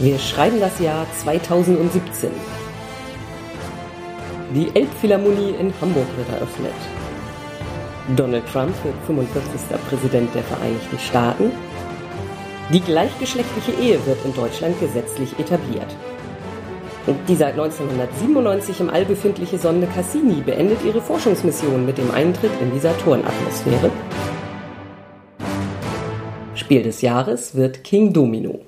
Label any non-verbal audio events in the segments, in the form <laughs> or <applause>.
Wir schreiben das Jahr 2017. Die Elbphilharmonie in Hamburg wird eröffnet. Donald Trump wird 45. Präsident der Vereinigten Staaten. Die gleichgeschlechtliche Ehe wird in Deutschland gesetzlich etabliert. Und die seit 1997 im All befindliche Sonde Cassini beendet ihre Forschungsmission mit dem Eintritt in die Saturnatmosphäre. Spiel des Jahres wird King Domino.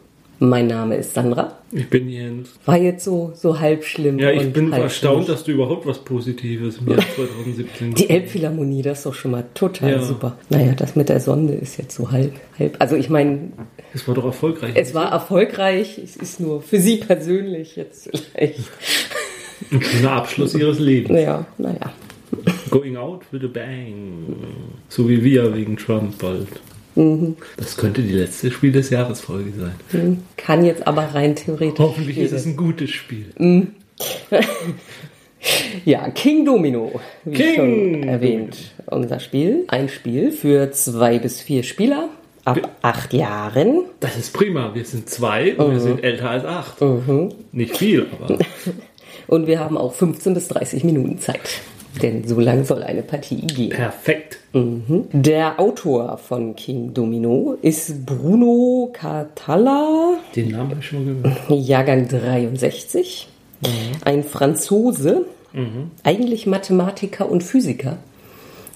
Mein Name ist Sandra. Ich bin Jens. War jetzt so, so halb schlimm. Ja, ich bin erstaunt, schlimm. dass du überhaupt was Positives im Jahr <laughs> 2017 Die Elbphilharmonie, das ist doch schon mal total Ja. super. Naja, das mit der Sonde ist jetzt so halb, halb. Also ich meine, Es war doch erfolgreich. es war erfolgreich. Es ist nur für Sie persönlich jetzt vielleicht. ein schöner Abschluss ihres Lebens. Naja, naja. Going out with a bang. So wie wir wegen Trump bald. Mhm. Das könnte die letzte Spiel des Jahres Folge sein. Kann jetzt aber rein theoretisch. Hoffentlich ist es ein gutes Spiel. <laughs> Ja, King Domino, wie King schon erwähnt. Unser Spiel. Ein Spiel für zwei bis vier Spieler ab acht Jahren. Das ist prima. Wir sind zwei und Mhm. wir sind älter als acht. Nicht viel, aber <laughs> Und wir haben auch 15 bis 30 Minuten Zeit. Denn so lang soll eine Partie gehen. perfekt. Der Autor von King Domino ist Bruno Catala, Den Namen habe ich schon mal gehört. Jahrgang 63. Ein Franzose, eigentlich Mathematiker und Physiker.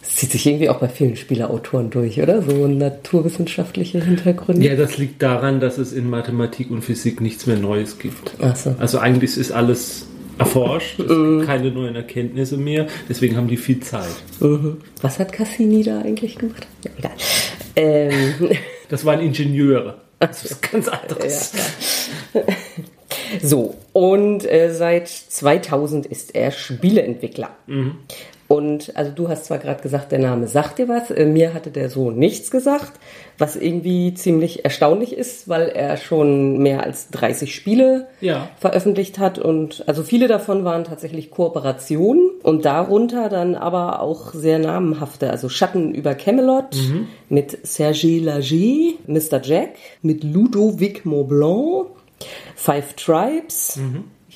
Das zieht sich irgendwie auch bei vielen Spielerautoren durch, oder? So naturwissenschaftliche Hintergründe. Ja, das liegt daran, dass es in Mathematik und Physik nichts mehr Neues gibt. Ach so. Also eigentlich ist alles erforscht, es Mhm. gibt keine neuen Erkenntnisse mehr, deswegen haben die viel Zeit. Was hat Cassini da eigentlich gemacht? Ja, egal. Ähm, <laughs> Das waren Ingenieure. Das ist ganz anderes. So, und äh, seit 2000 ist er Spieleentwickler. Und also du hast zwar gerade gesagt, der Name sagt dir was, äh, mir hatte der so nichts gesagt, was irgendwie ziemlich erstaunlich ist, weil er schon mehr als 30 Spiele Ja. veröffentlicht hat und also viele davon waren tatsächlich Kooperationen und darunter dann aber auch sehr namenhafte, also Schatten über Camelot mit Serge Lager, Mr. Jack, mit Ludovic Maublanc, Five Tribes. Ich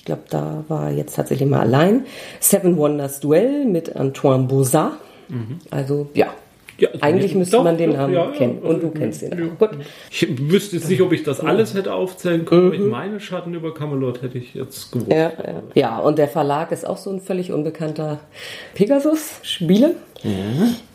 glaube, da war jetzt tatsächlich mal allein. Seven Wonders Duell mit Antoine Bouzat. Also ja, Ja, eigentlich müsste doch, man den Namen ja, ja. kennen. Und du kennst ihn auch. Gut. Ich wüsste jetzt nicht, ob ich das alles hätte aufzählen können, ich meine, Schatten über Camelot hätte ich jetzt gewusst. Mhm. Ja, ja. ja, und der Verlag ist auch so ein völlig unbekannter Pegasus-Spiele.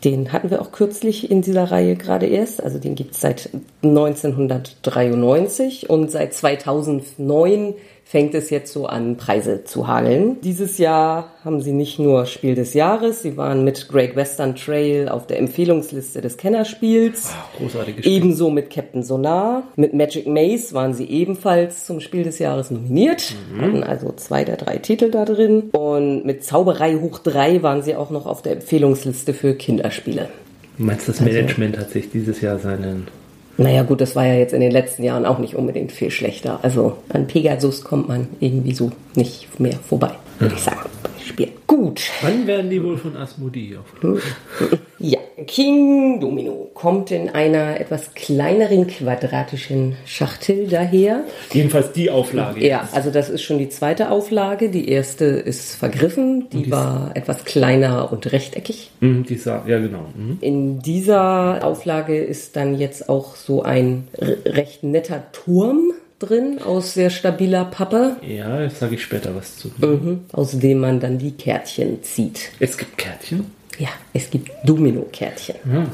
Den hatten wir auch kürzlich in dieser Reihe gerade erst. Also den gibt es seit 1993 und seit 2009 fängt es jetzt so an, Preise zu hageln. Dieses Jahr haben sie nicht nur Spiel des Jahres, sie waren mit Great Western Trail auf der Empfehlungsliste des Kennerspiels. Großartiges Spiel. Ebenso mit Captain Sonar. Mit Magic Maze waren sie ebenfalls zum Spiel des Jahres nominiert. Hatten also zwei der drei Titel da drin. Und mit Zauberei hoch drei waren sie auch noch auf der Empfehlungsliste für Kinderspiele. Du meinst, das Management hat sich dieses Jahr seinen... Naja gut, das war ja jetzt in den letzten Jahren auch nicht unbedingt viel schlechter. Also an Pegasus kommt man irgendwie so nicht mehr vorbei, würde ich sagen, bei Spielen. Gut. Wann werden die wohl von Asmodee aufgenommen? <laughs> Ja, King Domino kommt in einer etwas kleineren quadratischen Schachtel daher. Jedenfalls die Auflage. Ja, also das ist schon die zweite Auflage. Die erste ist vergriffen. Die war etwas kleiner und rechteckig. Mhm, die Sa ja, genau. Mhm. In dieser Auflage ist dann jetzt auch so ein recht netter Turm drin aus sehr stabiler Pappe, Ja, jetzt sage ich später was zu. mhm, aus dem man dann die Kärtchen zieht. Es gibt Kärtchen. Ja, es gibt Domino-Kärtchen. Ja.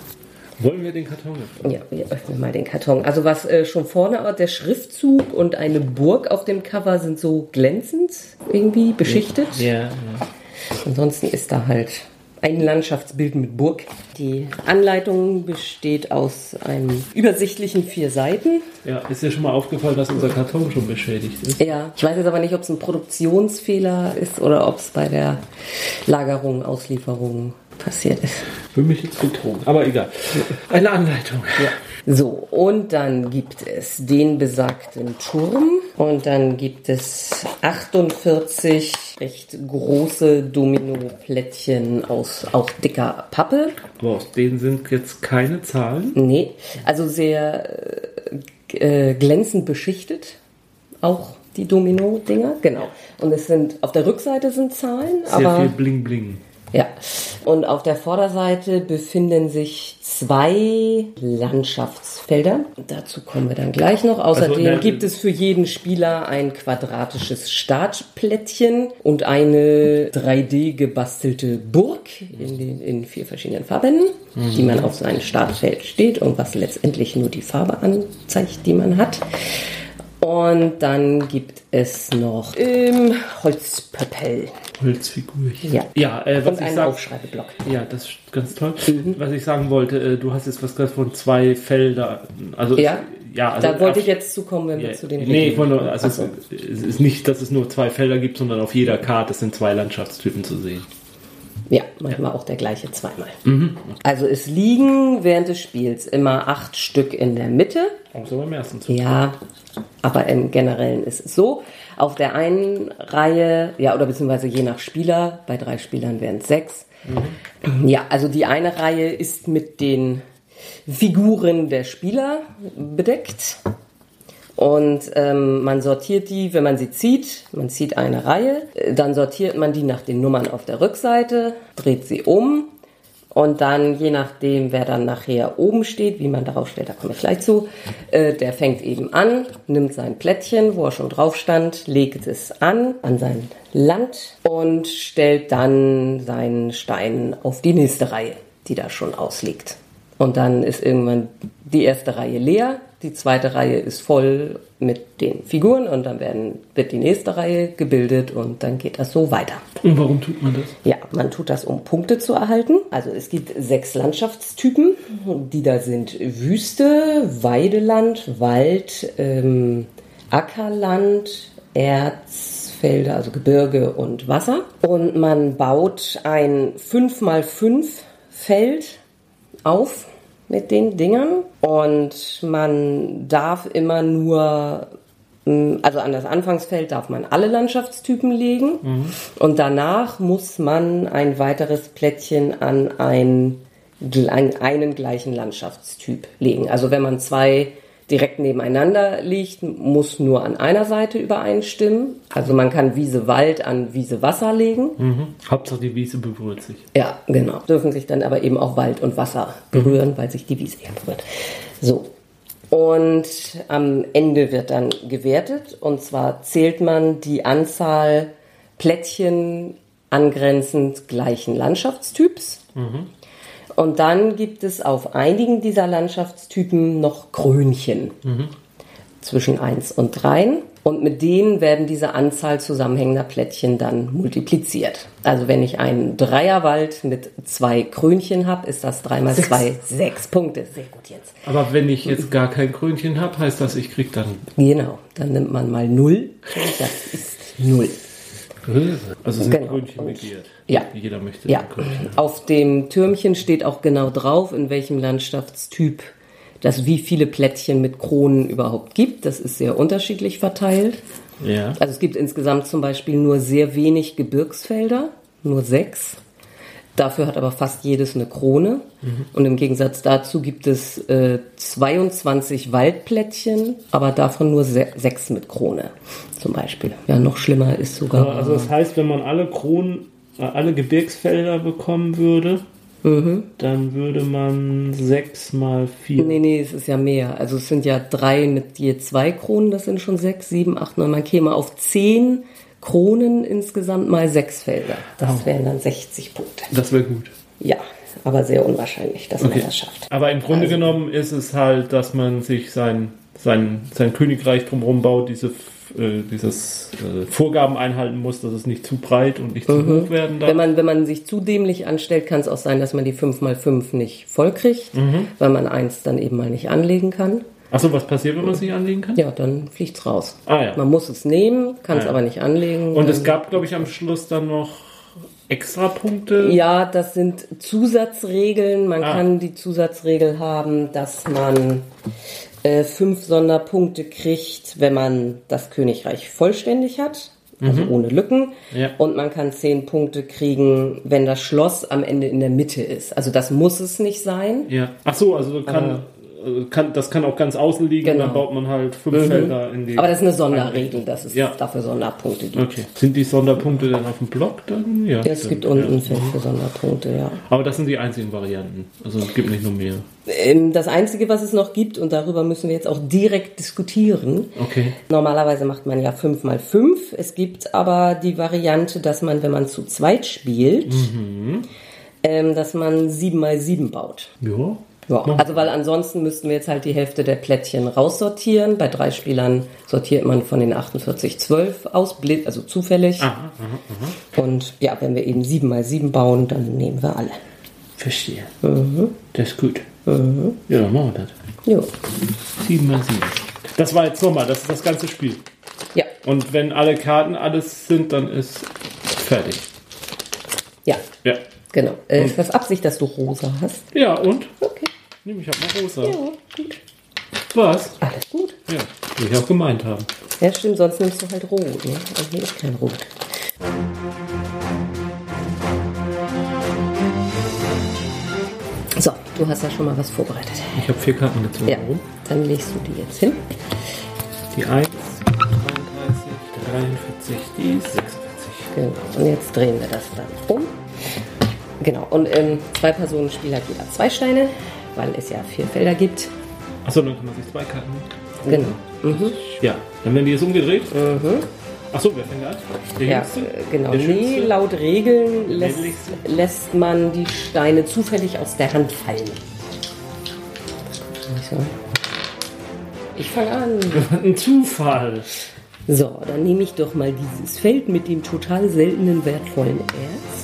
Wollen wir den Karton öffnen? Ja, wir öffnen mal den Karton. Also was äh, schon vorne, der Schriftzug und eine Burg auf dem Cover sind so glänzend irgendwie beschichtet. Ja, ja. Ansonsten ist da halt ein Landschaftsbild mit Burg. Die Anleitung besteht aus einem übersichtlichen vier Seiten. Ja, ist dir schon mal aufgefallen, dass unser Karton schon beschädigt ist? Ja, ich weiß jetzt aber nicht, ob es ein Produktionsfehler ist oder ob es bei der Lagerung, Auslieferung passiert ist. Für mich jetzt betrogen. Aber egal. Eine Anleitung. So, und dann gibt es den besagten Turm und dann gibt es 48 recht große Domino-Plättchen aus auch dicker Pappe. Aber aus denen sind jetzt keine Zahlen. Nee, also sehr äh, äh, glänzend beschichtet. auch die Domino-Dinger, genau. Und es sind, auf der Rückseite sind Zahlen, Sehr aber. viel Bling Bling. Ja. Und auf der Vorderseite befinden sich zwei Landschaftsfelder. Dazu kommen wir dann gleich noch. Außerdem Also, ne- gibt es für jeden Spieler ein quadratisches Startplättchen und eine 3D gebastelte Burg in, den, in vier verschiedenen Farben, die man auf sein Startfeld steht und was letztendlich nur die Farbe anzeigt, die man hat. Und dann gibt es noch ähm, Holzpöppel. Holzfigurchen. Ja. Ja, äh, was Und ich sag, Aufschreibeblock. Ja, das ist ganz toll. Was ich sagen wollte, äh, du hast jetzt was gesagt von zwei Felder. Also Ja, ja also da wollte ich jetzt zukommen, wenn wir Ja, zu den nee, ich wollte also so. es, es ist nicht, dass es nur zwei Felder gibt, sondern auf jeder Karte sind zwei Landschaftstypen zu sehen. Ja, manchmal auch der gleiche zweimal. Mhm. Also es liegen während des Spiels immer acht Stück in der Mitte. Außer beim ersten Zug. Ja, aber im Generellen ist es so. Auf der einen Reihe, ja, oder beziehungsweise je nach Spieler, bei drei Spielern wären es sechs. Ja, also die eine Reihe ist mit den Figuren der Spieler bedeckt. Und ähm, man sortiert die, wenn man sie zieht, man zieht eine Reihe, dann sortiert man die nach den Nummern auf der Rückseite, dreht sie um und dann, je nachdem, wer dann nachher oben steht, wie man darauf stellt, da komme ich gleich zu, äh, der fängt eben an, nimmt sein Plättchen, wo er schon drauf stand, legt es an, an sein Land und stellt dann seinen Stein auf die nächste Reihe, die da schon ausliegt. Und dann ist irgendwann die erste Reihe leer, die zweite Reihe ist voll mit den Figuren und dann werden, wird die nächste Reihe gebildet und dann geht das so weiter. Und warum tut man das? Ja, man tut das, um Punkte zu erhalten. Also es gibt sechs Landschaftstypen, die da sind Wüste, Weideland, Wald, ähm, Ackerland, Erzfelder, also Gebirge und Wasser. Und man baut ein 5x5 Feld auf mit den Dingern. Und man darf immer nur also an das Anfangsfeld darf man alle Landschaftstypen legen. Und danach muss man ein weiteres Plättchen an ein, einen gleichen Landschaftstyp legen. Also wenn man zwei direkt nebeneinander liegt, muss nur an einer Seite übereinstimmen. Also man kann Wiese Wald an Wiese Wasser legen. Mhm. Hauptsache die Wiese berührt sich. Ja, genau. Dürfen sich dann aber eben auch Wald und Wasser berühren, weil sich die Wiese ja berührt. So. Und am Ende wird dann gewertet. Und zwar zählt man die Anzahl Plättchen angrenzend gleichen Landschaftstyps. Und dann gibt es auf einigen dieser Landschaftstypen noch Krönchen zwischen 1 und 3. Und mit denen werden diese Anzahl zusammenhängender Plättchen dann multipliziert. Also wenn ich einen Dreierwald mit zwei Krönchen habe, ist das 3 mal 2 sechs Punkte. Sehr gut jetzt. Aber wenn ich jetzt gar kein Krönchen habe, heißt das, ich krieg dann. Genau, dann nimmt man mal 0 und das ist 0. Also sind Genau. Krönchen begehrt. Ja. Jeder möchte Ja, ein Krönchen. auf dem Türmchen steht auch genau drauf, in welchem Landschaftstyp das wie viele Plättchen mit Kronen überhaupt gibt. Das ist sehr unterschiedlich verteilt. Ja. Also es gibt insgesamt zum Beispiel nur sehr wenig Gebirgsfelder, nur sechs. Dafür hat aber fast jedes eine Krone. Und im Gegensatz dazu gibt es äh, 22 Waldplättchen, aber davon nur se sechs mit Krone zum Beispiel. Ja, noch schlimmer ist sogar. Also das heißt, wenn man alle Kronen, äh, alle Gebirgsfelder bekommen würde, Mhm. dann würde man sechs mal vier. Nee, nee, es ist ja mehr. Also es sind ja drei mit je zwei Kronen, das sind schon sechs, sieben, acht, neun. Man käme auf zehn Kronen insgesamt mal sechs Felder. Das wären dann 60 Punkte. Das wäre gut. Ja, aber sehr unwahrscheinlich, dass man Okay. das schafft. Aber im Grunde Also- genommen ist es halt, dass man sich sein, sein, sein Königreich drumherum baut, diese, äh, dieses äh, Vorgaben einhalten muss, dass es nicht zu breit und nicht zu hoch werden darf. Wenn man, wenn man sich zu dämlich anstellt, kann es auch sein, dass man die 5 mal 5 nicht voll kriegt, Mhm. weil man eins dann eben mal nicht anlegen kann. Achso, was passiert, wenn man es nicht anlegen kann? Ja, dann fliegt's raus. Ah, ja. Man muss es nehmen, kann es Ah, ja. aber nicht anlegen. Und es gab, glaube ich, am Schluss dann noch extra Punkte. Ja, das sind Zusatzregeln. Man Ah. kann die Zusatzregel haben, dass man äh, fünf Sonderpunkte kriegt, wenn man das Königreich vollständig hat, also ohne Lücken. Ja. Und man kann zehn Punkte kriegen, wenn das Schloss am Ende in der Mitte ist. Also das muss es nicht sein. Ja. Ach so, also kann, kann, das kann auch ganz außen liegen, Genau. dann baut man halt fünf Felder in die. Aber das ist eine Sonderregel, dass es Ja. dafür Sonderpunkte gibt. okay. Sind die Sonderpunkte dann auf dem Block dann? Ja. Ja, es gibt unten ja. Feld für Sonderpunkte, ja. Aber das sind die einzigen Varianten. Also es gibt nicht nur mehr. Ähm, Das Einzige, was es noch gibt, und darüber müssen wir jetzt auch direkt diskutieren. Okay. Normalerweise macht man ja 5 mal 5. Es gibt aber die Variante, dass man, wenn man zu zweit spielt, ähm, dass man 7 mal 7 baut. Ja. Ja, also weil ansonsten müssten wir jetzt halt die Hälfte der Plättchen raussortieren. Bei drei Spielern sortiert man von den 48 12 aus, also zufällig. Aha, aha, aha. Und ja, wenn wir eben 7 mal 7 bauen, dann nehmen wir alle. Verstehe. Das ist gut. Ja, dann machen wir das. Jo. 7 mal 7. Das war jetzt nochmal, das ist das ganze Spiel. Ja, Und wenn alle Karten alles sind, dann ist fertig. ja, Ja. genau. Äh, ist das Absicht, dass du rosa hast? Ja, und? Okay. Nehme ich hab mal rosa. Ja, gut. Was? Alles gut. Ja, will ich auch gemeint haben. Ja, stimmt, sonst nimmst du halt rot, ne? Und hier ist kein Rot. So, du hast ja schon mal was vorbereitet. Ich habe vier Karten gezogen. Ja, dann legst du die jetzt hin. Die 1, 33, 43, die 46. Genau. Und jetzt drehen wir das dann um. Genau. Und im Zwei-Personen-Spiel hat jeder zwei Steine, weil es ja vier Felder gibt. Achso, dann kann man sich zwei Karten. Genau. Mhm. Ja, dann werden die jetzt umgedreht. Achso, wer fängt an? Der Ja, Jüngste? äh, genau. Der Nee, Schönste? laut Regeln lässt, lässt man die Steine zufällig aus der Hand fallen. So. Ich fange an. <laughs> Ein Zufall. So, dann nehme ich doch mal dieses Feld mit dem total seltenen, wertvollen Erz.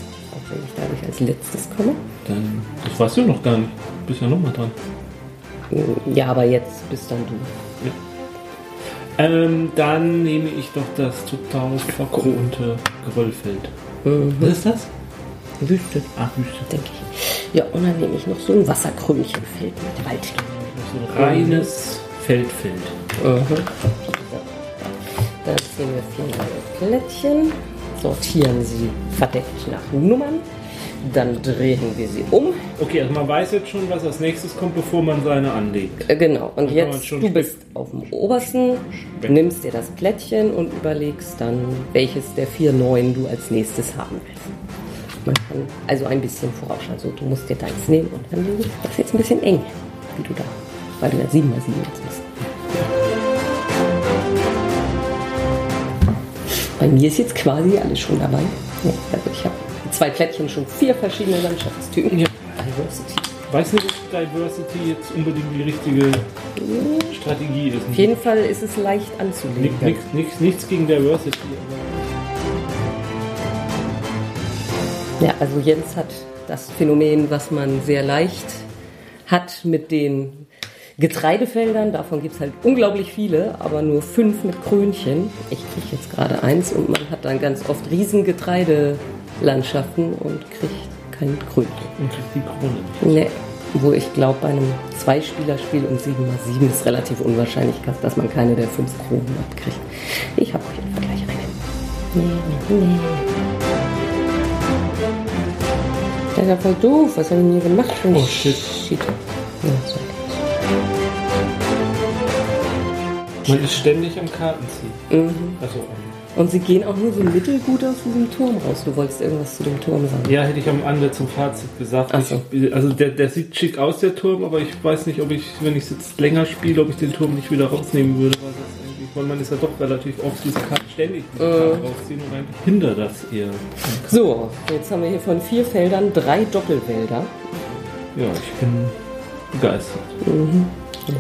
Ich dadurch als letztes komme. Dann, das weißt du noch gar nicht. Du bist ja nochmal dran. Ja, aber jetzt bist dann du. Ähm, dann nehme ich doch das total verkronte Geröllfeld. Was ist das? Wüste, Ach, Wüste. denke ich. Ja, und dann nehme ich noch so ein Wasserkrönchenfeld mit Wald. So ein reines Feldfeld. Dann ziehen wir vier neue Plättchen, sortieren sie verdeckt nach Nummern. Dann drehen wir sie um. Okay, also man weiß jetzt schon, was als nächstes kommt, bevor man seine anlegt. Äh, Genau, und man jetzt, du bist auf dem obersten, Speck. nimmst dir das Plättchen und überlegst dann, welches der vier neuen du als nächstes haben willst. Man kann also ein bisschen vorausschauen. Also du musst dir deins nehmen und dann. Das ist jetzt ein bisschen eng, wie du da, weil du ja 7 mal 7 jetzt bist. Bei mir ist jetzt quasi alles schon dabei. Ja, also ich habe zwei Plättchen schon vier verschiedene Landschaftstypen. Ja. Diversity. Weiß nicht, ob Diversity jetzt unbedingt die richtige Strategie ist. Auf jeden Fall ist es leicht anzulegen. Nichts, nichts, nichts, gegen Diversity. Ja, also Jens hat das Phänomen, was man sehr leicht hat mit den Getreidefeldern. Davon gibt es halt unglaublich viele, aber nur fünf mit Krönchen. Ich kriege jetzt gerade eins und man hat dann ganz oft riesen Getreidelandschaften und kriegt kein Krönchen. und kriegt die Krone. Nee. Wo ich glaube, bei einem Zweispielerspiel um 7 mal 7 ist relativ unwahrscheinlich, dass man keine der fünf Kronen abkriegt. Ich habe auf jeden Fall gleich eine. Nee, nee, nee. Das ist ja voll doof. Was habe ich denn hier gemacht? Oh, shit. Shit. Ja, so. Man ist ständig am Kartenziehen. Also, Und sie gehen auch nur so mittelgut aus diesem Turm raus. Du wolltest irgendwas zu dem Turm sagen. ja, hätte ich am Ende zum Fazit gesagt. So. Ich, also der, der sieht schick aus, der Turm, aber ich weiß nicht, ob ich, wenn ich es jetzt länger spiele, ob ich den Turm nicht wieder rausnehmen würde. Weil, weil man ist ja doch relativ oft diese Karten ständig diese Karten rausziehen und eigentlich hindert das eher. So, jetzt haben wir hier von vier Feldern drei Doppelwälder. Ja, ich bin begeistert. Dann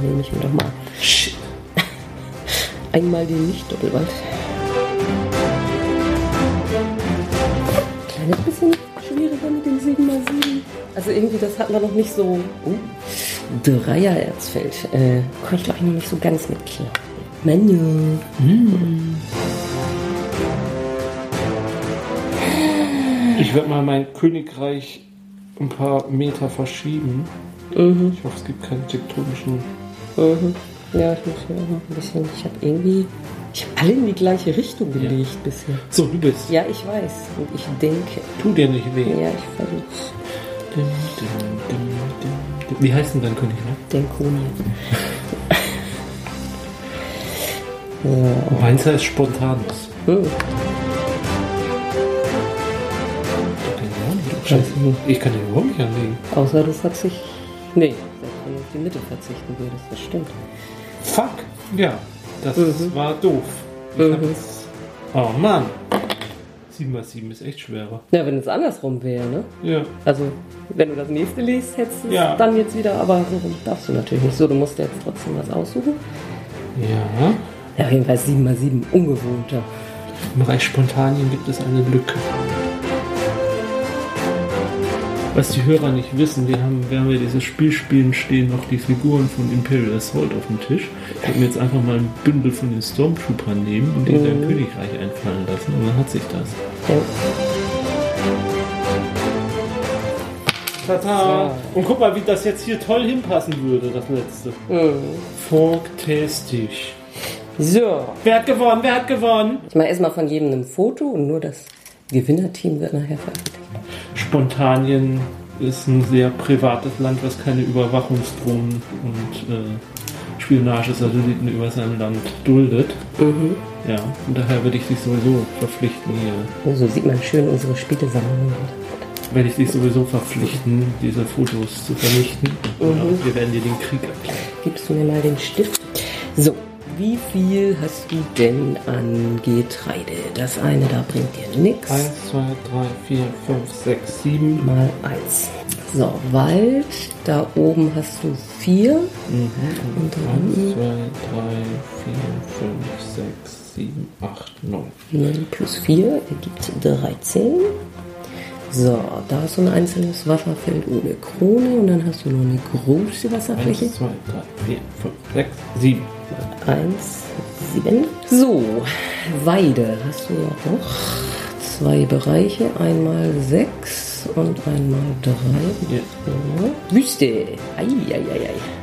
nehme ich mir doch mal einmal den Nicht-Doppelwald. Kleines bisschen schwieriger mit dem 7x7. Also irgendwie, das hatten wir noch nicht so. Oh, Dreier-Erzfeld. Äh, komme ich glaube ich noch nicht so ganz mit klar. Menu. Ich werde mal mein Königreich ein paar Meter verschieben. Ich hoffe, es gibt keine tektonischen. Mhm. Ja, ich muss hier auch noch ein bisschen. Ich habe irgendwie. Ich habe alle in die gleiche Richtung gelegt bisher. So, du bist. Ja, ich weiß. Und ich denke. Tu dir nicht weh. Ja, ich versuch's. Dim, dim, dim, dim. Wie heißt denn dein König? Ne? Denkonien. <laughs> Meins heißt Spontanus. Scheiße. Ich kann den überhaupt nicht anlegen. Außer du verzichtest. Nee, selbst wenn du auf die Mitte verzichten würdest, das stimmt. Fuck. Ja, das Mhm. war doof. Mhm. Oh Mann. 7 mal 7 ist echt schwerer. Ja, wenn es andersrum wäre, ne? Ja. Also, wenn du das nächste liest, hättest du es Ja. dann jetzt wieder, aber so darfst du natürlich nicht. So, du musst jetzt trotzdem was aussuchen. Ja. Ja, auf jeden Fall 7 mal 7 ungewohnter. Im Bereich Spontanien gibt es eine Lücke. Was die Hörer nicht wissen, wir haben, während wir dieses Spiel spielen, stehen noch die Figuren von Imperial Assault auf dem Tisch. Ich werde mir jetzt einfach mal ein Bündel von den Stormtroopern nehmen und die in dein Königreich einfallen lassen und dann hat sich das. Ja. Tata! Und guck mal, wie das jetzt hier toll hinpassen würde, das letzte. Fantastisch. So, Wer hat gewonnen? Wer hat gewonnen? ich mache erstmal von jedem ein Foto und nur das Gewinnerteam wird nachher veröffentlicht. Spontanien ist ein sehr privates Land, was keine Überwachungsdrohnen und äh, Spionagesatelliten über sein Land duldet. Ja, und daher würde ich dich sowieso verpflichten hier. Oh, so sieht man schön unsere Spielesammlung. Werde ich dich sowieso verpflichten, diese Fotos zu vernichten. Und wir werden dir den Krieg erklären. Gibst du mir mal den Stift? So, wie viel hast du denn an Getreide? Das eine da bringt dir nichts. 1, 2, 3, 4, 5, 6, 7. Mal eins. So, Wald, da oben hast du vier. Und 1, 2, dann 3, 4, 5, 6, 7, 8, 9. 9 plus 4 ergibt 13. So, da ist so ein einzelnes Wasserfeld ohne Krone und dann hast du noch eine große Wasserfläche. 1, 2, 3, 4, 5, 6, 7. 1, 7. So, Weide hast du ja noch zwei Bereiche. Einmal 6 und einmal 3. Ja. Wüste. Eieiei.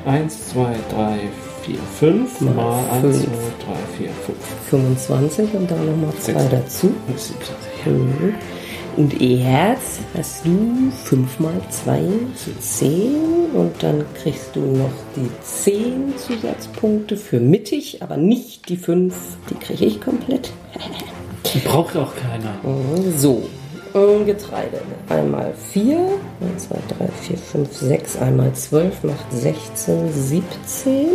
1, 2, 3, 4, 5 Mal mal 1, 2, 3, fünf. 4, 5. 25 und dann nochmal 2 Sechs. dazu. 27. Mhm. Und Erz hast du 5 mal 2 zu 10 und dann kriegst du noch die 10 Zusatzpunkte für mittig, aber nicht die 5, die kriege ich komplett. <laughs> Die braucht auch keiner. Mhm, So, und Getreide. Einmal 4, 1, 2, 3, 4, 5, 6, einmal 12 macht 16, 17.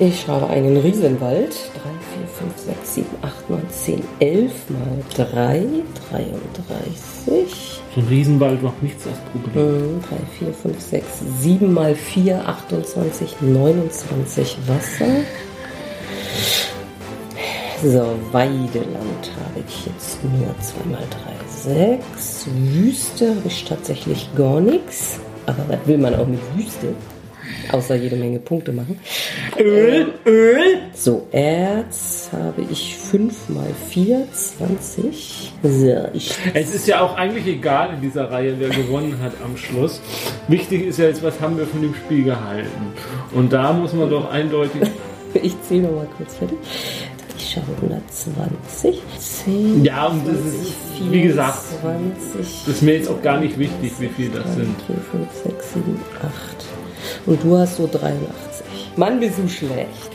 Ich habe einen Riesenwald. 3, 4, 5, 6, 7, 8, 9, 10, 11 mal 3, 33. So ein Riesenwald macht nichts das Problem. 3, 4, 5, 6, 7 mal 4, 28, 29 Wasser. So, Weideland habe ich jetzt nur 2 mal 3, 6. Wüste habe ich tatsächlich gar nichts. Aber was will man auch mit Wüste? Außer jede Menge Punkte machen. Öl, Öl. So, Erz habe ich 5 mal 4, 20. So, ich Es ist ja auch eigentlich egal in dieser Reihe, wer gewonnen hat am Schluss. Wichtig ist ja jetzt, was haben wir von dem Spiel gehalten. Und da muss man doch eindeutig. <laughs> Ich zähle noch mal kurz fertig. Ich habe 120, 10, Ja, und das ist, wie gesagt, 20, das ist mir jetzt auch gar nicht wichtig, wie viel das 3, sind. 4, 5, 6, 7, 8. Und du hast so 83. Mann, bist du schlecht.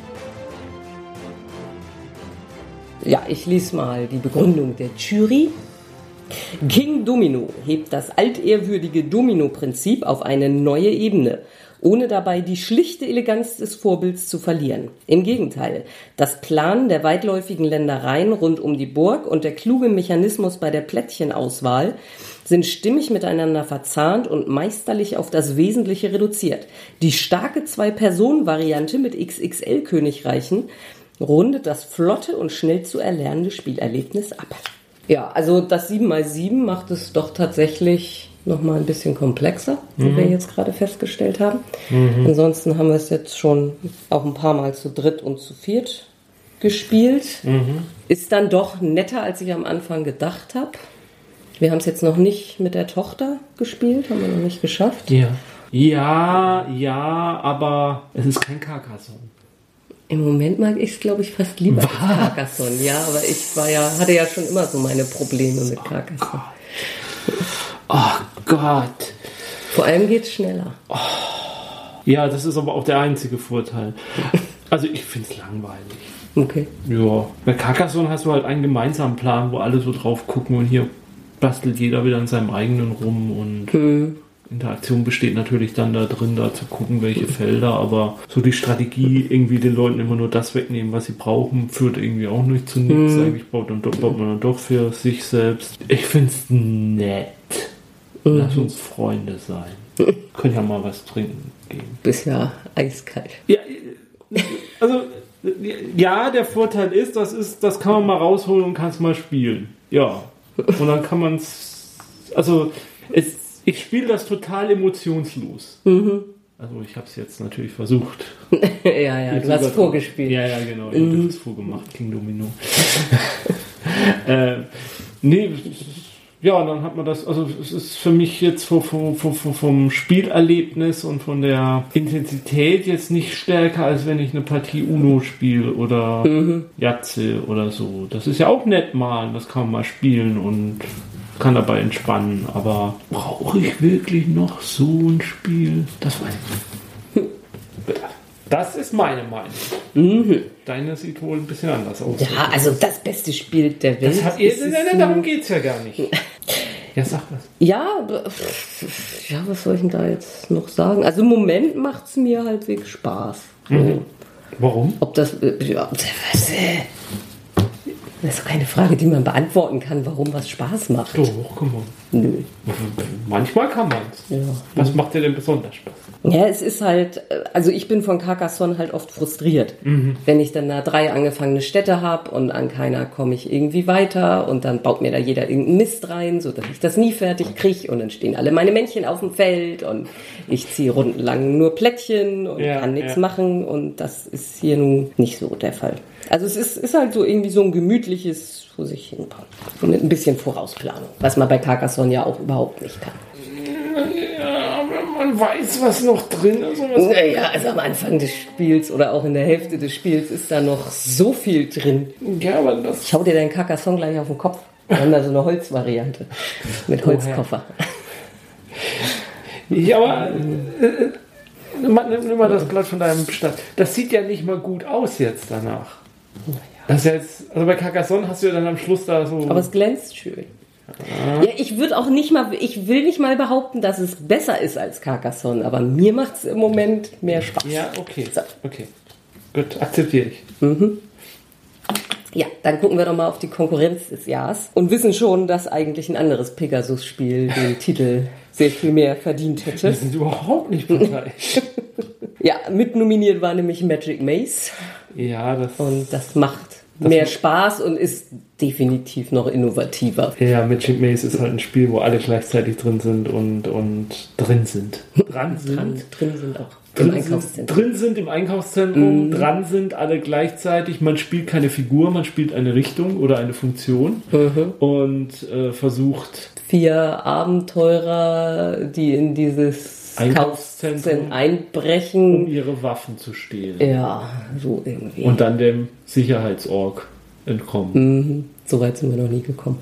Ja, ich lese mal die Begründung der Jury. King Domino hebt das altehrwürdige Domino-Prinzip auf eine neue Ebene, ohne dabei die schlichte Eleganz des Vorbilds zu verlieren. Im Gegenteil, das Plan der weitläufigen Ländereien rund um die Burg und der kluge Mechanismus bei der Plättchenauswahl sind stimmig miteinander verzahnt und meisterlich auf das Wesentliche reduziert. Die starke Zwei-Personen-Variante mit XXL-Königreichen rundet das flotte und schnell zu erlernende Spielerlebnis ab. Ja, also das 7x7 macht es doch tatsächlich nochmal ein bisschen komplexer, wie wir jetzt gerade festgestellt haben. Ansonsten haben wir es jetzt schon auch ein paar Mal zu dritt und zu viert gespielt. Ist dann doch netter, als ich am Anfang gedacht habe. Wir haben es jetzt noch nicht mit der Tochter gespielt, haben wir noch nicht geschafft. Ja. Ja, ja, aber es ist kein Carcassonne. Im Moment mag ich es, glaube ich, fast lieber als Carcassonne. Ja, aber ich war ja, hatte ja schon immer so meine Probleme mit Carcassonne. Oh Gott. Vor allem geht es schneller. Ja, das ist aber auch der einzige Vorteil. Also ich finde es langweilig. Okay. Ja, bei Carcassonne hast du halt einen gemeinsamen Plan, wo alle so drauf gucken und hier bastelt jeder wieder in seinem eigenen rum und Hm. Interaktion besteht natürlich dann da drin, da zu gucken, welche Felder, aber so die Strategie, irgendwie den Leuten immer nur das wegnehmen, was sie brauchen, führt irgendwie auch nicht zu nichts. Eigentlich baut, dann, baut man dann doch für sich selbst. Ich finde es nett. Lass uns Freunde sein. <laughs> Können ja mal was trinken gehen. Bist ja eiskalt. Ja, also ja, der Vorteil ist, das ist, das kann man mal rausholen und kann es mal spielen. Ja. Und dann kann man es. Also es, ich spiele das total emotionslos. Also ich habe es jetzt natürlich versucht. <laughs> ja, ja, du hast vorgespielt. Ja, ja, genau. Ich habe das vorgemacht, King Domino. <laughs> äh, nee, ja, und dann hat man das, also es ist für mich jetzt vom, vom, vom, vom Spielerlebnis und von der Intensität jetzt nicht stärker, als wenn ich eine Partie Uno spiele oder Jatze oder so. Das ist ja auch nett mal, das kann man mal spielen und kann dabei entspannen, aber brauche ich wirklich noch so ein Spiel? Das weiß ich nicht. Das ist meine Meinung. Deine sieht wohl ein bisschen anders aus. Ja, also das beste Spiel der Welt. das hat ihr, nein, nein, darum geht es ja gar nicht. <laughs> Ja, sag was. Ja, ja, was soll ich denn da jetzt noch sagen? Also im Moment macht es mir halbwegs Spaß. So. Warum? Ob das, äh, ja, was, äh, das ist doch keine Frage, die man beantworten kann, warum was Spaß macht. Doch, komm mal. Nö. Manchmal kann man es. Ja. Was macht dir denn besonders Spaß? Ja, es ist halt, äh, also ich bin von Carcassonne halt oft frustriert. Wenn ich dann da drei angefangene Städte habe und an keiner komme ich irgendwie weiter und dann baut mir da jeder irgendeinen Mist rein, sodass ich das nie fertig kriege und dann stehen alle meine Männchen auf dem Feld und ich ziehe rundenlang nur Plättchen und Ja, kann nichts ja. machen und das ist hier nun nicht so der Fall. Also es ist, ist halt so irgendwie so ein gemütliches vor sich hin so mit ein bisschen Vorausplanung, was man bei Carcassonne ja auch überhaupt nicht kann. Ja, aber man weiß, was noch drin ist. Naja, also am Anfang des Spiels oder auch in der Hälfte des Spiels ist da noch so viel drin. ja, aber das. Ich hau dir deinen Carcassonne gleich auf den Kopf. Wir haben da so eine Holzvariante mit Holzkoffer. Ja, aber. Äh, äh, nimm mal- das Blatt von deinem Bestand. Das sieht ja nicht mal gut aus jetzt danach. Das ist jetzt, also bei Carcassonne hast du ja dann am Schluss da so. Aber es glänzt schön. Ja, ich würde auch nicht mal, ich will nicht mal behaupten, dass es besser ist als Carcassonne, aber mir macht es im Moment mehr Spaß. ja, okay. So. Okay. Gut, akzeptiere ich. Ja, dann gucken wir doch mal auf die Konkurrenz des Jahres und wissen schon, dass eigentlich ein anderes Pegasus-Spiel <laughs> den Titel sehr viel mehr verdient hätte. Wir sind überhaupt nicht parteiisch. <laughs> Ja, mit nominiert war nämlich Magic Maze ja, das. und das macht mehr Spaß und ist definitiv noch innovativer. Ja, Magic Maze ist halt ein Spiel, wo alle gleichzeitig drin sind und, und drin sind. Dran sind. Dran, drin sind auch im Drin sind, Einkaufszentrum. drin sind im Einkaufszentrum, dran sind alle gleichzeitig. Man spielt keine Figur, man spielt eine Richtung oder eine Funktion und äh, versucht Vier Abenteurer, die in dieses Einkaufszentrum. Kaufzentrum einbrechen. um ihre Waffen zu stehlen. Ja, so irgendwie. Und dann dem Sicherheitsorg entkommen. Mhm. So weit sind wir noch nie gekommen.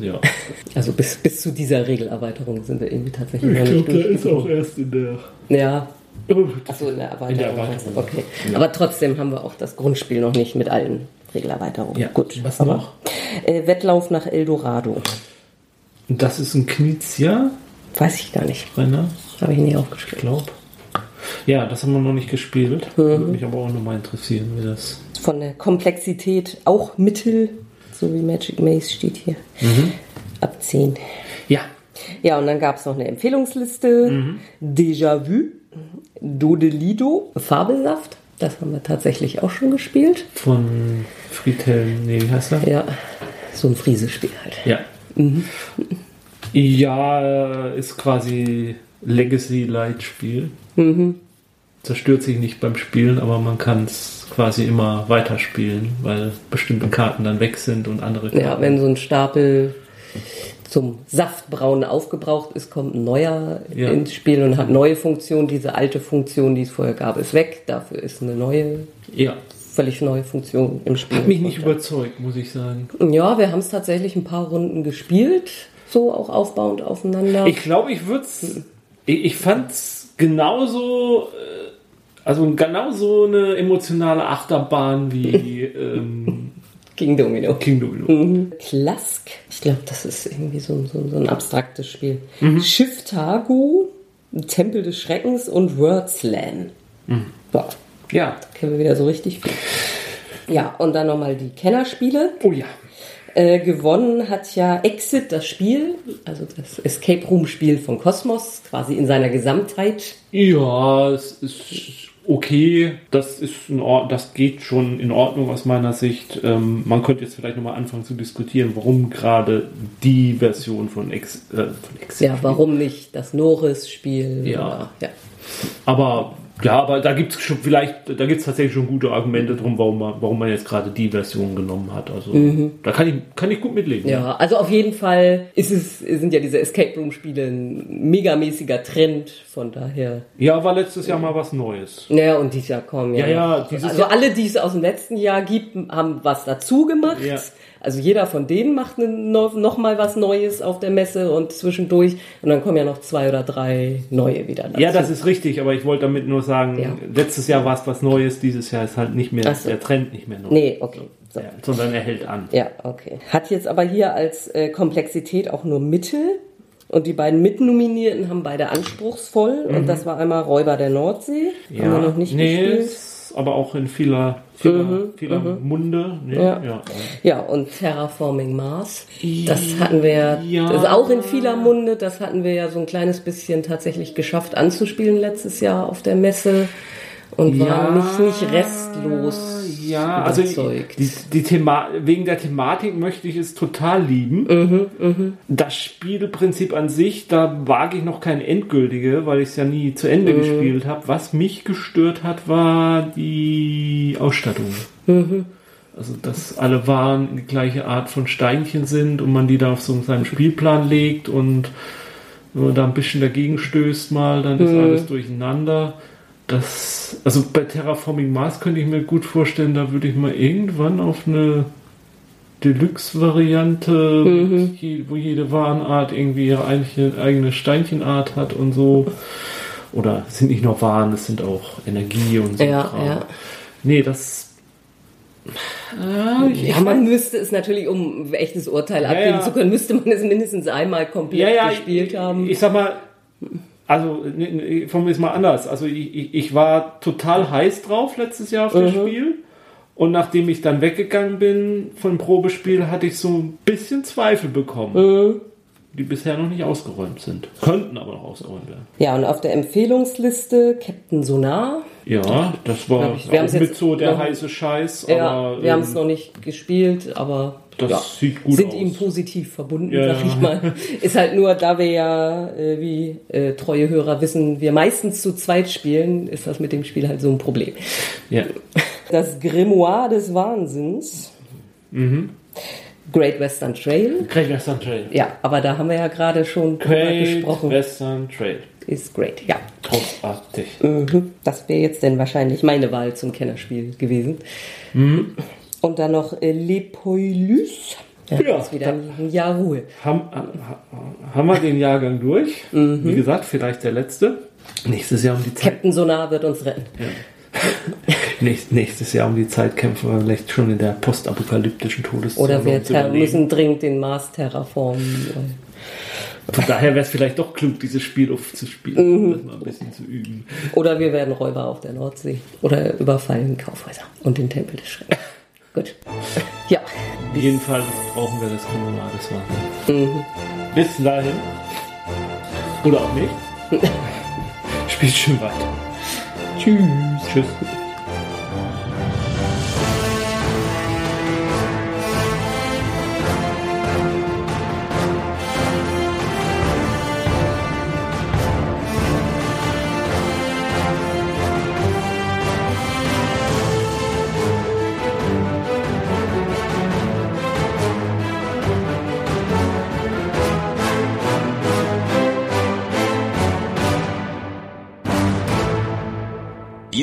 Ja. <laughs> Also bis, bis zu dieser Regelerweiterung sind wir irgendwie tatsächlich noch nicht durchgekommen. erst in der. Ja, Oh, Achso, in der Erweiterung. In der Erweiterung. Okay. Ja. Aber trotzdem haben wir auch das Grundspiel noch nicht mit allen Regelerweiterungen. Ja. Gut. Was aber, noch? Äh, Wettlauf nach Eldorado. Das ist ein Knizia, Weiß ich gar nicht. Renner, Habe ich nie ich aufgeschrieben. glaube. Ja, das haben wir noch nicht gespielt. Mhm. Würde mich aber auch nochmal interessieren, wie das. Von der Komplexität auch Mittel, so wie Magic Maze steht hier. Mhm. Ab 10. Ja. Ja, und dann gab es noch eine Empfehlungsliste. Mhm. Déjà-vu, Dodelido, Fabelsaft. Das haben wir tatsächlich auch schon gespielt. Von Friedhelm, nee, wie heißt er? Ja, so ein Friesespiel halt. Ja. Mhm. Ja, ist quasi Legacy-Light-Spiel. Mhm. Zerstört sich nicht beim Spielen, aber man kann es quasi immer weiterspielen, weil bestimmte Karten dann weg sind und andere Karten. Ja, wenn so ein Stapel zum Saftbrauen aufgebraucht ist, kommt ein neuer Ja. ins Spiel und hat neue Funktionen. Diese alte Funktion, die es vorher gab, ist weg. Dafür ist eine neue, ja. völlig neue Funktion im Spiel. Hat mich nicht überzeugt, muss ich sagen. Ja, wir haben es tatsächlich ein paar Runden gespielt, so auch aufbauend aufeinander. Ich glaube, ich würde es. Ich, ich fand's ist genauso, äh, also genauso eine emotionale Achterbahn wie <laughs> ähm, King Domino. King Domino. Mhm. Klask. Ich glaube, das ist irgendwie so, so, so ein abstraktes Spiel. Mhm. Schiff Tago, Tempel des Schreckens und Wordslan. Mhm. Boah. Ja. Da kennen wir wieder so richtig viel. Ja, und dann nochmal die Kennerspiele. Oh ja. Äh, gewonnen hat ja Exit, das Spiel, also das Escape Room Spiel von Cosmos, quasi in seiner Gesamtheit. Ja, es ist okay, das ist in Ordnung, das geht schon in Ordnung aus meiner Sicht. Ähm, man könnte jetzt vielleicht nochmal anfangen zu diskutieren, warum gerade die Version von Ex, äh, von Exit. Ja, warum nicht das Norris-Spiel? Ja. ja. Aber ja, aber da gibt es schon vielleicht, da gibt es tatsächlich schon gute Argumente drum, warum man, warum man jetzt gerade die Version genommen hat. Also mhm. da kann ich, kann ich gut mitleben. Ja, ja, also auf jeden Fall ist es, sind ja diese Escape Room Spiele ein megamäßiger Trend, von daher. Ja, war letztes Jahr mal was Neues. Ja, und dieses Jahr kommen ja. Ja, ja, dieses also alle, die es aus dem letzten Jahr gibt, haben was dazu gemacht. Ja. Also jeder von denen macht noch, noch mal was Neues auf der Messe und zwischendurch und dann kommen ja noch zwei oder drei neue wieder dazu. Ja, das ist richtig, aber ich wollte damit nur sagen, ja. letztes Jahr war es was Neues, dieses Jahr ist halt nicht mehr so. der Trend nicht mehr neu. Nee, okay. So. Ja, sondern er hält an. Ja, okay. Hat jetzt aber hier als äh, Komplexität auch nur Mittel. Und die beiden Mitnominierten haben beide anspruchsvoll. Mhm. Und das war einmal Räuber der Nordsee. Ja. Haben wir noch nicht nee, gespielt aber auch in vieler, vieler, mhm, vieler mhm. Munde. Nee, ja. ja. Ja. und Terraforming Mars. Das hatten wir ja. Das ist auch in vieler Munde. Das hatten wir ja so ein kleines bisschen tatsächlich geschafft anzuspielen letztes Jahr auf der Messe und ja, war nicht, nicht restlos. Ja, überzeugt. also die, die Thema wegen der Thematik möchte ich es total lieben. Mhm, mh. Das Spielprinzip an sich, da wage ich noch kein endgültige, weil ich es ja nie zu Ende mhm. gespielt habe. Was mich gestört hat, war die Ausstattung. Mhm. Also, dass alle Waren die gleiche Art von Steinchen sind und man die da auf so seinen Spielplan legt und wenn man da ein bisschen dagegen stößt mal, dann ist mhm. alles durcheinander das, also bei Terraforming Mars könnte ich mir gut vorstellen, da würde ich mal irgendwann auf eine Deluxe-Variante, mhm. wo jede Warenart irgendwie ihre eigene Steinchenart hat und so. Oder sind nicht nur Waren, es sind auch Energie und so. Ja, Kram. ja. Nee, das. Äh, ja, man müsste es natürlich, um echtes Urteil abgeben ja. zu können, müsste man es mindestens einmal komplett ja, gespielt haben. Ich sag mal, also von mir ist mal anders. Also ich, ich, war total heiß drauf letztes Jahr auf mhm. das Spiel. Und nachdem ich dann weggegangen bin von Probespiel, hatte ich so ein bisschen Zweifel bekommen. Mhm. Die bisher noch nicht ausgeräumt sind. Könnten aber noch ausgeräumt werden. Ja, und auf der Empfehlungsliste Captain Sonar. Ja, das war ich, wir mit so der heiße Scheiß. Ja, aber, wir ähm, haben es noch nicht gespielt, aber das ja, sieht gut sind aus. ihm positiv verbunden, ja. sag ich mal. <laughs> Ist halt nur, da wir ja, äh, wie äh, treue Hörer wissen, wir meistens zu zweit spielen, ist das mit dem Spiel halt so ein Problem. Ja. Das Grimoire des Wahnsinns. Mhm. Great Western Trail. Great Western Trail. Ja, aber da haben wir ja gerade schon Great gesprochen. Western Trail. Ist great, ja. Großartig. Mhm. Das wäre jetzt denn wahrscheinlich meine Wahl zum Kennerspiel gewesen. Mhm. Und dann noch äh, Lepoilus. Ja, ja ist wieder ein Jahr Ruhe. Haben, haben wir den Jahrgang durch? Mhm. Wie gesagt, vielleicht der letzte. Nächstes Jahr um die Zeit. Captain Sonar wird uns retten. Ja. Nächst, nächstes Jahr um die Zeit kämpfen wir vielleicht schon in der postapokalyptischen Todeszone. Oder wir müssen dringend den Mars terraformen. Von daher wäre es vielleicht doch klug, dieses Spiel aufzuspielen, mhm. um das mal ein bisschen zu üben. Oder wir werden Räuber auf der Nordsee. Oder überfallen Kaufhäuser und den Tempel des Schreckens. Gut. Ja. Jedenfalls brauchen wir das Kommunal, das war. Mhm. Bis dahin. Oder auch nicht. <laughs> Spielt schön weiter. Tschüss. Tschüss.